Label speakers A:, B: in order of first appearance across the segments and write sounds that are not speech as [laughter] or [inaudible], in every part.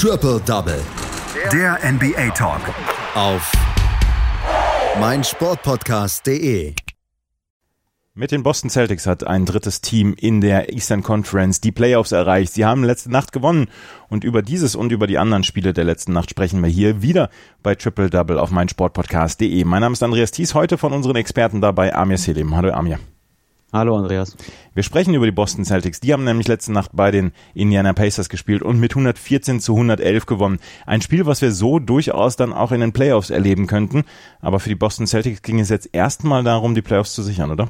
A: Triple Double.
B: Der NBA Talk.
A: Auf meinsportpodcast.de.
C: Mit den Boston Celtics hat ein drittes Team in der Eastern Conference die Playoffs erreicht. Sie haben letzte Nacht gewonnen und über dieses und über die anderen Spiele der letzten Nacht sprechen wir hier wieder bei Triple Double auf meinsportpodcast.de. Mein Name ist Andreas Thies, heute von unseren Experten dabei Amir Selim. Hallo Amir.
D: Hallo Andreas.
C: Wir sprechen über die Boston Celtics. Die haben nämlich letzte Nacht bei den Indiana Pacers gespielt und mit 114 zu 111 gewonnen. Ein Spiel, was wir so durchaus dann auch in den Playoffs erleben könnten. Aber für die Boston Celtics ging es jetzt erstmal darum, die Playoffs zu sichern, oder?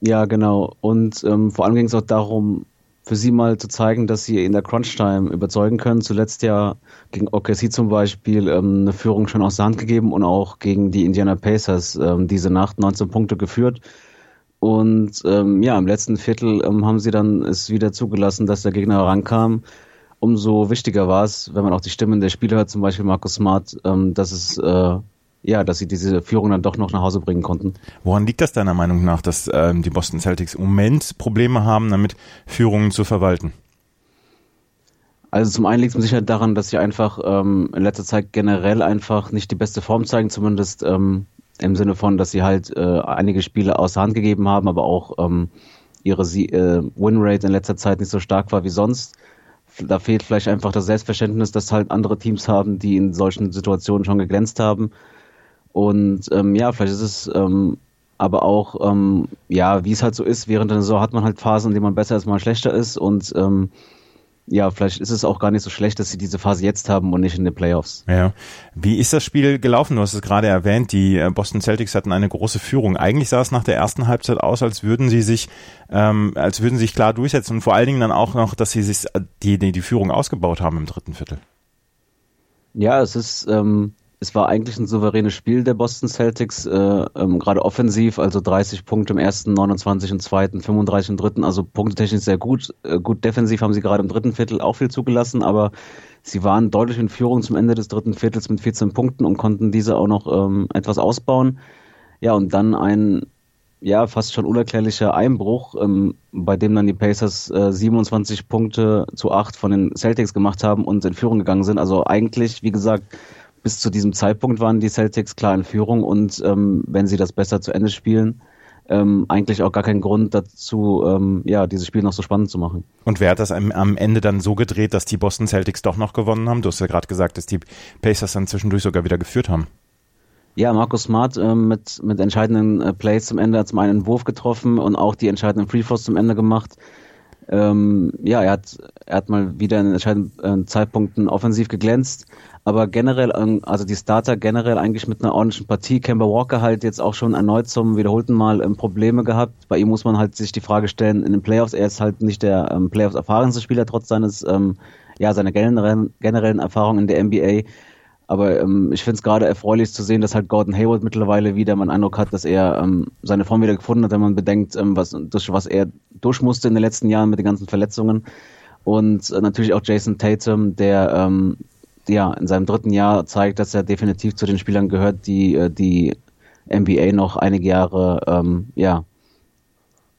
D: Ja, genau. Und ähm, vor allem ging es auch darum, für sie mal zu zeigen, dass sie in der Crunch-Time überzeugen können. Zuletzt ja gegen OKC zum Beispiel ähm, eine Führung schon aus der Hand gegeben und auch gegen die Indiana Pacers ähm, diese Nacht 19 Punkte geführt. Und ähm, ja, im letzten Viertel ähm, haben sie dann es wieder zugelassen, dass der Gegner herankam. Umso wichtiger war es, wenn man auch die Stimmen der Spieler hört, zum Beispiel Markus Smart, ähm, dass es äh, ja, dass sie diese Führung dann doch noch nach Hause bringen konnten.
C: Woran liegt das deiner Meinung nach, dass ähm, die Boston Celtics im Moment Probleme haben, damit Führungen zu verwalten?
D: Also zum einen liegt es sicher daran, dass sie einfach ähm, in letzter Zeit generell einfach nicht die beste Form zeigen, zumindest ähm, im Sinne von, dass sie halt äh, einige Spiele außer Hand gegeben haben, aber auch ähm, ihre äh, Winrate in letzter Zeit nicht so stark war wie sonst. Da fehlt vielleicht einfach das Selbstverständnis, dass halt andere Teams haben, die in solchen Situationen schon geglänzt haben. Und ähm, ja, vielleicht ist es ähm, aber auch, ähm, ja, wie es halt so ist, während der Saison hat man halt Phasen, in denen man besser ist, mal schlechter ist und ähm, ja, vielleicht ist es auch gar nicht so schlecht, dass sie diese Phase jetzt haben und nicht in den Playoffs.
C: Ja. Wie ist das Spiel gelaufen? Du hast es gerade erwähnt, die äh, Boston Celtics hatten eine große Führung. Eigentlich sah es nach der ersten Halbzeit aus, als würden sie sich, ähm, als würden sie sich klar durchsetzen und vor allen Dingen dann auch noch, dass sie sich die, die, die Führung ausgebaut haben im dritten Viertel.
D: Ja, es ist, ähm, es war eigentlich ein souveränes Spiel der Boston Celtics, äh, ähm, gerade offensiv, also 30 Punkte im ersten, 29 im zweiten, 35 im dritten, also punktetechnisch sehr gut. Äh, gut defensiv haben sie gerade im dritten Viertel auch viel zugelassen, aber sie waren deutlich in Führung zum Ende des dritten Viertels mit 14 Punkten und konnten diese auch noch ähm, etwas ausbauen. Ja, und dann ein ja, fast schon unerklärlicher Einbruch, ähm, bei dem dann die Pacers äh, 27 Punkte zu 8 von den Celtics gemacht haben und in Führung gegangen sind. Also eigentlich, wie gesagt, bis zu diesem Zeitpunkt waren die Celtics klar in Führung und ähm, wenn sie das besser zu Ende spielen, ähm, eigentlich auch gar keinen Grund dazu, ähm, ja, dieses Spiel noch so spannend zu machen.
C: Und wer hat das am, am Ende dann so gedreht, dass die Boston Celtics doch noch gewonnen haben? Du hast ja gerade gesagt, dass die Pacers dann zwischendurch sogar wieder geführt haben.
D: Ja, Markus Smart äh, mit, mit entscheidenden äh, Plays zum Ende hat zum einen einen Wurf getroffen und auch die entscheidenden Free Throws zum Ende gemacht. Ähm, ja, er hat, er hat mal wieder in entscheidenden äh, Zeitpunkten offensiv geglänzt, aber generell, ähm, also die Starter generell eigentlich mit einer ordentlichen Partie. Kemba Walker halt jetzt auch schon erneut zum wiederholten Mal ähm, Probleme gehabt. Bei ihm muss man halt sich die Frage stellen, in den Playoffs, er ist halt nicht der ähm, Playoffs erfahrenste Spieler, trotz seines, ähm, ja, seiner generellen, generellen Erfahrung in der NBA. Aber ähm, ich finde es gerade erfreulich zu sehen, dass halt Gordon Hayward mittlerweile wieder man Eindruck hat, dass er ähm, seine Form wieder gefunden hat, wenn man bedenkt, ähm, was, durch was er durch musste in den letzten Jahren mit den ganzen Verletzungen. Und äh, natürlich auch Jason Tatum, der ähm, ja in seinem dritten Jahr zeigt, dass er definitiv zu den Spielern gehört, die äh, die NBA noch einige Jahre ähm, ja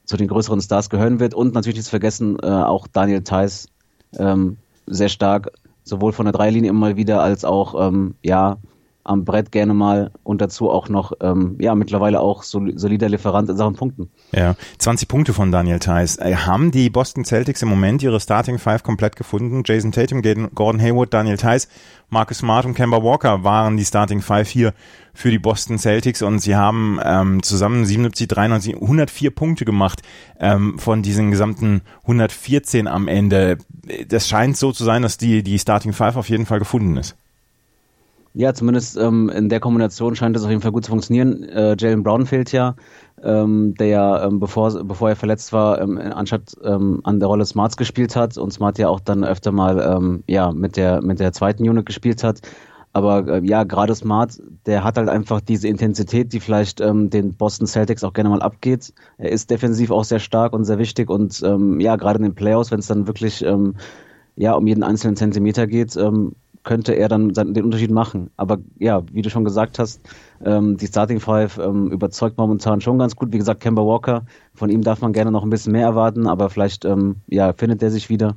D: zu den größeren Stars gehören wird. Und natürlich nicht vergessen, äh, auch Daniel Theiss ähm, sehr stark, sowohl von der Dreilinie immer wieder als auch ähm, ja am Brett gerne mal und dazu auch noch, ähm, ja, mittlerweile auch solider Lieferant in Sachen Punkten.
C: Ja, 20 Punkte von Daniel Theiss. Äh, haben die Boston Celtics im Moment ihre Starting Five komplett gefunden? Jason Tatum, Gordon Hayward, Daniel Theiss, Marcus Smart und Kemba Walker waren die Starting Five hier für die Boston Celtics und sie haben ähm, zusammen 77, 93, 104 Punkte gemacht ähm, von diesen gesamten 114 am Ende. Das scheint so zu sein, dass die, die Starting Five auf jeden Fall gefunden ist.
D: Ja, zumindest ähm, in der Kombination scheint es auf jeden Fall gut zu funktionieren. Äh, Jalen Brown fehlt ja, ähm, der ja, ähm, bevor, bevor er verletzt war, ähm, anstatt ähm, an der Rolle Smarts gespielt hat und Smart ja auch dann öfter mal ähm, ja, mit, der, mit der zweiten Unit gespielt hat. Aber äh, ja, gerade Smart, der hat halt einfach diese Intensität, die vielleicht ähm, den Boston Celtics auch gerne mal abgeht. Er ist defensiv auch sehr stark und sehr wichtig und ähm, ja, gerade in den Playoffs, wenn es dann wirklich ähm, ja um jeden einzelnen Zentimeter geht, ähm, könnte er dann den Unterschied machen. Aber ja, wie du schon gesagt hast, ähm, die Starting Five ähm, überzeugt momentan schon ganz gut. Wie gesagt, Kemba Walker, von ihm darf man gerne noch ein bisschen mehr erwarten, aber vielleicht ähm, ja, findet er sich wieder.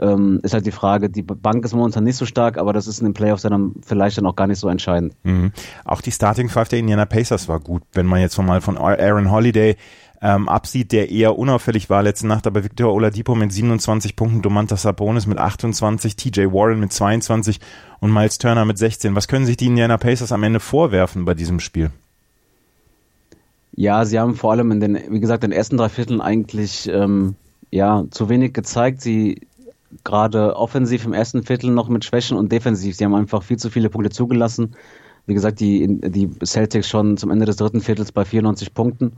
D: ähm, ist halt die Frage, die Bank ist momentan nicht so stark, aber das ist in den Playoffs dann vielleicht dann auch gar nicht so entscheidend.
C: Mhm. Auch die Starting Five der Indiana Pacers war gut, wenn man jetzt mal von Aaron Holiday ähm, absieht, der eher unauffällig war letzte Nacht, aber Victor Oladipo mit 27 Punkten, Domantas Sabonis mit 28, TJ Warren mit 22 und Miles Turner mit 16. Was können sich die Indiana Pacers am Ende vorwerfen bei diesem Spiel?
D: Ja, sie haben vor allem in den, wie gesagt, in den ersten drei Vierteln eigentlich ähm, ja zu wenig gezeigt. Sie gerade offensiv im ersten Viertel noch mit Schwächen und defensiv. Sie haben einfach viel zu viele Punkte zugelassen. Wie gesagt, die, die Celtics schon zum Ende des dritten Viertels bei 94 Punkten.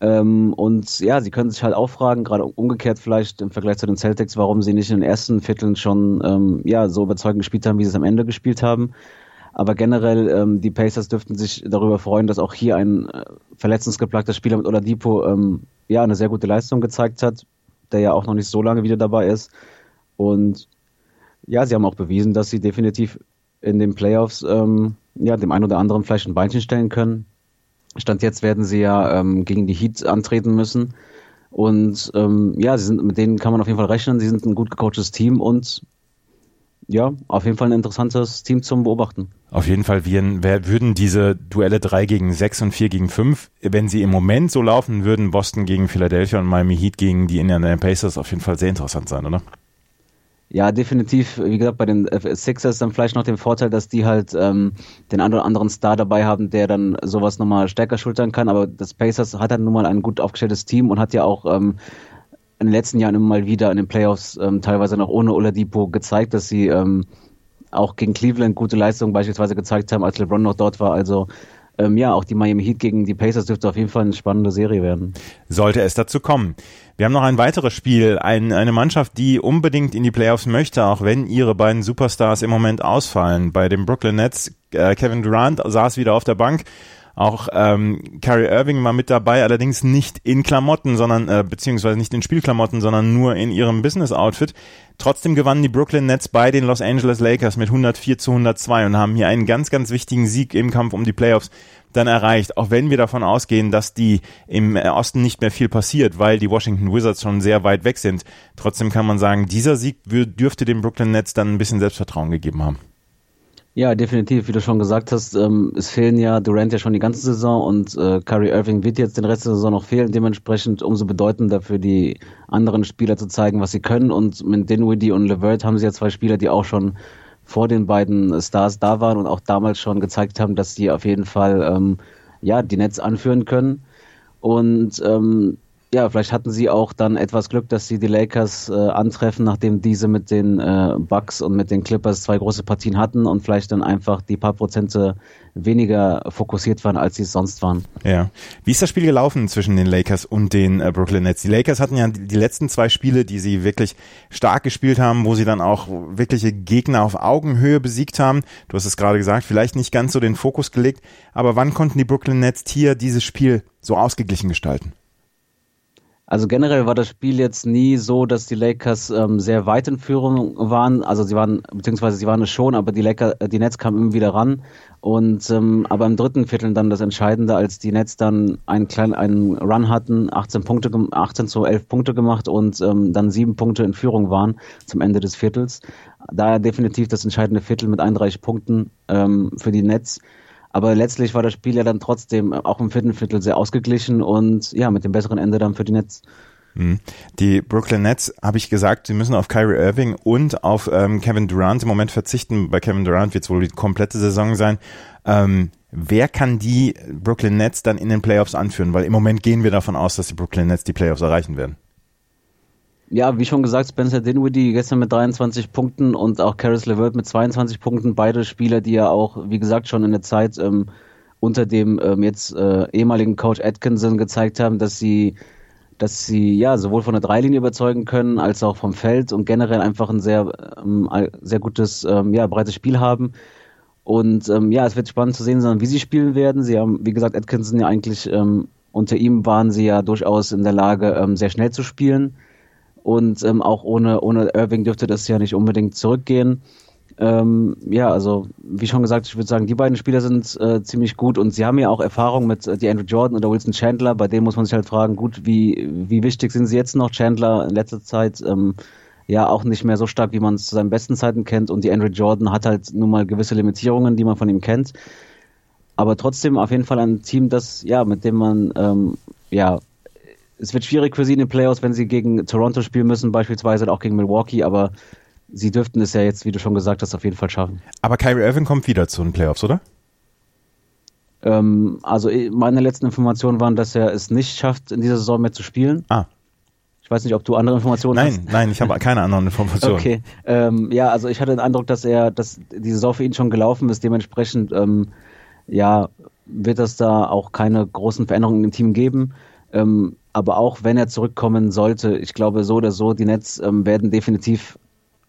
D: Ähm, und ja, sie können sich halt auch fragen, gerade umgekehrt vielleicht im Vergleich zu den Celtics, warum sie nicht in den ersten Vierteln schon ähm, ja, so überzeugend gespielt haben, wie sie es am Ende gespielt haben. Aber generell, ähm, die Pacers dürften sich darüber freuen, dass auch hier ein äh, verletzungsgeplagter Spieler mit Oladipo ähm, ja, eine sehr gute Leistung gezeigt hat, der ja auch noch nicht so lange wieder dabei ist. Und ja, sie haben auch bewiesen, dass sie definitiv in den Playoffs ähm, ja, dem einen oder anderen vielleicht ein Beinchen stellen können. Stand jetzt werden sie ja ähm, gegen die Heat antreten müssen. Und ähm, ja, sie sind, mit denen kann man auf jeden Fall rechnen. Sie sind ein gut gecoachtes Team und ja, auf jeden Fall ein interessantes Team zum Beobachten.
C: Auf jeden Fall wir, wer, würden diese Duelle 3 gegen 6 und 4 gegen 5, wenn sie im Moment so laufen würden, Boston gegen Philadelphia und Miami Heat gegen die Indiana Pacers auf jeden Fall sehr interessant sein, oder?
D: Ja, definitiv. Wie gesagt, bei den Sixers dann vielleicht noch den Vorteil, dass die halt ähm, den einen oder anderen Star dabei haben, der dann sowas nochmal stärker schultern kann. Aber das Pacers hat dann nun mal ein gut aufgestelltes Team und hat ja auch ähm, in den letzten Jahren immer mal wieder in den Playoffs ähm, teilweise noch ohne Oladipo gezeigt, dass sie ähm, auch gegen Cleveland gute Leistungen beispielsweise gezeigt haben, als LeBron noch dort war. Also ähm, ja, auch die Miami Heat gegen die Pacers dürfte auf jeden Fall eine spannende Serie werden.
C: Sollte es dazu kommen. Wir haben noch ein weiteres Spiel, ein, eine Mannschaft, die unbedingt in die Playoffs möchte, auch wenn ihre beiden Superstars im Moment ausfallen. Bei den Brooklyn Nets, äh, Kevin Durant saß wieder auf der Bank. Auch ähm, Kyrie Irving war mit dabei, allerdings nicht in Klamotten, sondern äh, beziehungsweise nicht in Spielklamotten, sondern nur in ihrem Business-Outfit. Trotzdem gewannen die Brooklyn Nets bei den Los Angeles Lakers mit 104 zu 102 und haben hier einen ganz, ganz wichtigen Sieg im Kampf um die Playoffs dann erreicht, auch wenn wir davon ausgehen, dass die im Osten nicht mehr viel passiert, weil die Washington Wizards schon sehr weit weg sind. Trotzdem kann man sagen, dieser Sieg dürfte den Brooklyn Nets dann ein bisschen Selbstvertrauen gegeben haben.
D: Ja, definitiv. Wie du schon gesagt hast, ähm, es fehlen ja Durant ja schon die ganze Saison und äh, Kyrie Irving wird jetzt den Rest der Saison noch fehlen. Dementsprechend umso bedeutender für die anderen Spieler zu zeigen, was sie können. Und mit Dinwiddie und LeVert haben sie ja zwei Spieler, die auch schon vor den beiden Stars da waren und auch damals schon gezeigt haben, dass sie auf jeden Fall ähm, ja die Nets anführen können. Und ähm, ja, vielleicht hatten sie auch dann etwas Glück, dass sie die Lakers äh, antreffen, nachdem diese mit den äh, Bucks und mit den Clippers zwei große Partien hatten und vielleicht dann einfach die paar Prozente weniger fokussiert waren, als sie es sonst waren.
C: Ja. Wie ist das Spiel gelaufen zwischen den Lakers und den äh, Brooklyn Nets? Die Lakers hatten ja die letzten zwei Spiele, die sie wirklich stark gespielt haben, wo sie dann auch wirkliche Gegner auf Augenhöhe besiegt haben. Du hast es gerade gesagt, vielleicht nicht ganz so den Fokus gelegt, aber wann konnten die Brooklyn Nets hier dieses Spiel so ausgeglichen gestalten?
D: Also generell war das Spiel jetzt nie so, dass die Lakers ähm, sehr weit in Führung waren. Also sie waren, beziehungsweise sie waren es schon, aber die Lakers, äh, die Nets kamen immer wieder ran. Und ähm, aber im dritten Viertel dann das Entscheidende, als die Nets dann einen kleinen einen Run hatten, 18 Punkte, 18 zu 11 Punkte gemacht und ähm, dann sieben Punkte in Führung waren zum Ende des Viertels. Daher definitiv das entscheidende Viertel mit 31 Punkten ähm, für die Nets. Aber letztlich war das Spiel ja dann trotzdem auch im vierten Viertel sehr ausgeglichen und ja, mit dem besseren Ende dann für die Nets.
C: Mhm. Die Brooklyn Nets, habe ich gesagt, sie müssen auf Kyrie Irving und auf ähm, Kevin Durant im Moment verzichten. Bei Kevin Durant wird es wohl die komplette Saison sein. Ähm, wer kann die Brooklyn Nets dann in den Playoffs anführen? Weil im Moment gehen wir davon aus, dass die Brooklyn Nets die Playoffs erreichen werden.
D: Ja, wie schon gesagt, Spencer Dinwiddie gestern mit 23 Punkten und auch Caris LeVert mit 22 Punkten. Beide Spieler, die ja auch, wie gesagt, schon in der Zeit ähm, unter dem ähm, jetzt äh, ehemaligen Coach Atkinson gezeigt haben, dass sie, dass sie ja sowohl von der Dreilinie überzeugen können als auch vom Feld und generell einfach ein sehr, ähm, sehr gutes, ähm, ja, breites Spiel haben. Und ähm, ja, es wird spannend zu sehen sein, wie sie spielen werden. Sie haben, wie gesagt, Atkinson ja eigentlich ähm, unter ihm waren sie ja durchaus in der Lage, sehr schnell zu spielen und ähm, auch ohne, ohne Irving dürfte das ja nicht unbedingt zurückgehen. Ähm, ja, also wie schon gesagt, ich würde sagen, die beiden Spieler sind äh, ziemlich gut und sie haben ja auch Erfahrung mit äh, die Andrew Jordan oder Wilson Chandler. Bei denen muss man sich halt fragen, gut, wie, wie wichtig sind sie jetzt noch? Chandler in letzter Zeit ähm, ja auch nicht mehr so stark, wie man es zu seinen besten Zeiten kennt. Und die Andrew Jordan hat halt nun mal gewisse Limitierungen, die man von ihm kennt. Aber trotzdem auf jeden Fall ein Team, das, ja, mit dem man, ähm, ja, es wird schwierig für sie in den Playoffs, wenn sie gegen Toronto spielen müssen, beispielsweise oder auch gegen Milwaukee, aber sie dürften es ja jetzt, wie du schon gesagt hast, auf jeden Fall schaffen.
C: Aber Kyrie Irving kommt wieder zu den Playoffs, oder?
D: Ähm, also meine letzten Informationen waren, dass er es nicht schafft, in dieser Saison mehr zu spielen.
C: Ah.
D: Ich weiß nicht, ob du andere Informationen
C: nein,
D: hast.
C: Nein, nein, ich habe [laughs] keine anderen Informationen.
D: Okay. Ähm, ja, also ich hatte den Eindruck, dass er, dass die Saison für ihn schon gelaufen ist. Dementsprechend, ähm, ja, wird es da auch keine großen Veränderungen im Team geben. Ähm, aber auch wenn er zurückkommen sollte, ich glaube so oder so, die Nets ähm, werden definitiv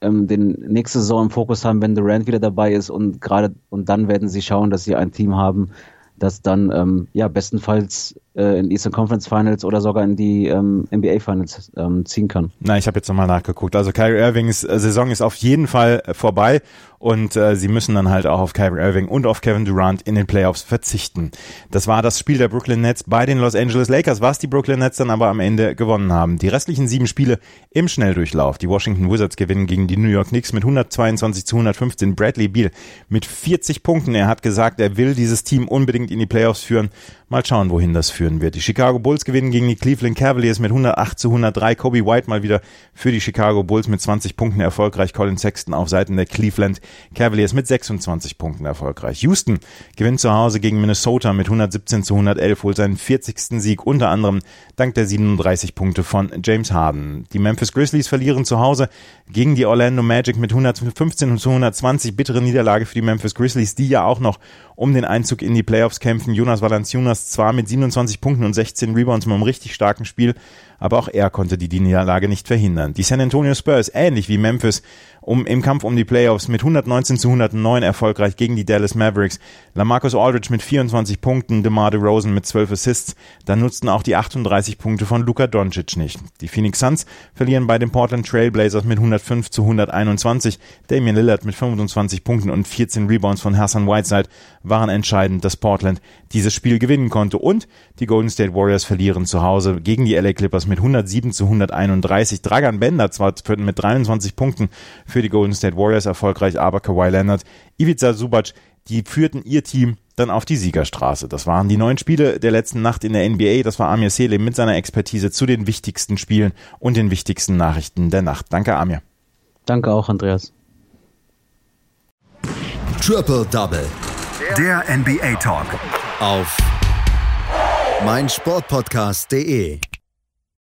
D: ähm, den nächste Saison im Fokus haben, wenn Durant wieder dabei ist und gerade und dann werden sie schauen, dass sie ein Team haben, das dann ähm, ja bestenfalls äh, in Eastern Conference Finals oder sogar in die ähm, NBA Finals ähm, ziehen kann.
C: Na, ich habe jetzt nochmal nachgeguckt. Also Kyrie Irvings äh, Saison ist auf jeden Fall äh, vorbei und äh, sie müssen dann halt auch auf Kyrie Irving und auf Kevin Durant in den Playoffs verzichten. Das war das Spiel der Brooklyn Nets bei den Los Angeles Lakers, was die Brooklyn Nets dann aber am Ende gewonnen haben. Die restlichen sieben Spiele im Schnelldurchlauf. Die Washington Wizards gewinnen gegen die New York Knicks mit 122 zu 115. Bradley Beal mit 40 Punkten. Er hat gesagt, er will dieses Team unbedingt in die Playoffs führen. Mal schauen, wohin das führen wird. Die Chicago Bulls gewinnen gegen die Cleveland Cavaliers mit 108 zu 103. Kobe White mal wieder für die Chicago Bulls mit 20 Punkten erfolgreich. Colin Sexton auf Seiten der Cleveland Cavaliers mit 26 Punkten erfolgreich. Houston gewinnt zu Hause gegen Minnesota mit 117 zu 111, holt seinen 40. Sieg unter anderem dank der 37 Punkte von James Harden. Die Memphis Grizzlies verlieren zu Hause gegen die Orlando Magic mit 115 zu 120. Bittere Niederlage für die Memphis Grizzlies, die ja auch noch um den Einzug in die Playoffs kämpfen. Jonas Valanciunas zwar mit 27 Punkten und 16 Rebounds mit einem richtig starken Spiel, aber auch er konnte die Niederlage nicht verhindern. Die San Antonio Spurs, ähnlich wie Memphis, um, im Kampf um die Playoffs mit 119 zu 109 erfolgreich gegen die Dallas Mavericks. Lamarcus Aldridge mit 24 Punkten, DeMar DeRozan mit 12 Assists. Dann nutzten auch die 38 Punkte von Luka Doncic nicht. Die Phoenix Suns verlieren bei den Portland Trailblazers mit 105 zu 121. Damian Lillard mit 25 Punkten und 14 Rebounds von Hassan Whiteside waren entscheidend, dass Portland dieses Spiel gewinnen konnte. Und die Golden State Warriors verlieren zu Hause gegen die LA Clippers mit 107 zu 131. Dragan Bender zwar mit 23 Punkten für die Golden State Warriors erfolgreich, aber Kawhi Leonard, Ivica Subac, die führten ihr Team dann auf die Siegerstraße. Das waren die neun Spiele der letzten Nacht in der NBA. Das war Amir Selim mit seiner Expertise zu den wichtigsten Spielen und den wichtigsten Nachrichten der Nacht. Danke, Amir.
D: Danke auch, Andreas.
A: Triple Double.
B: Der NBA Talk.
A: Auf meinsportpodcast.de.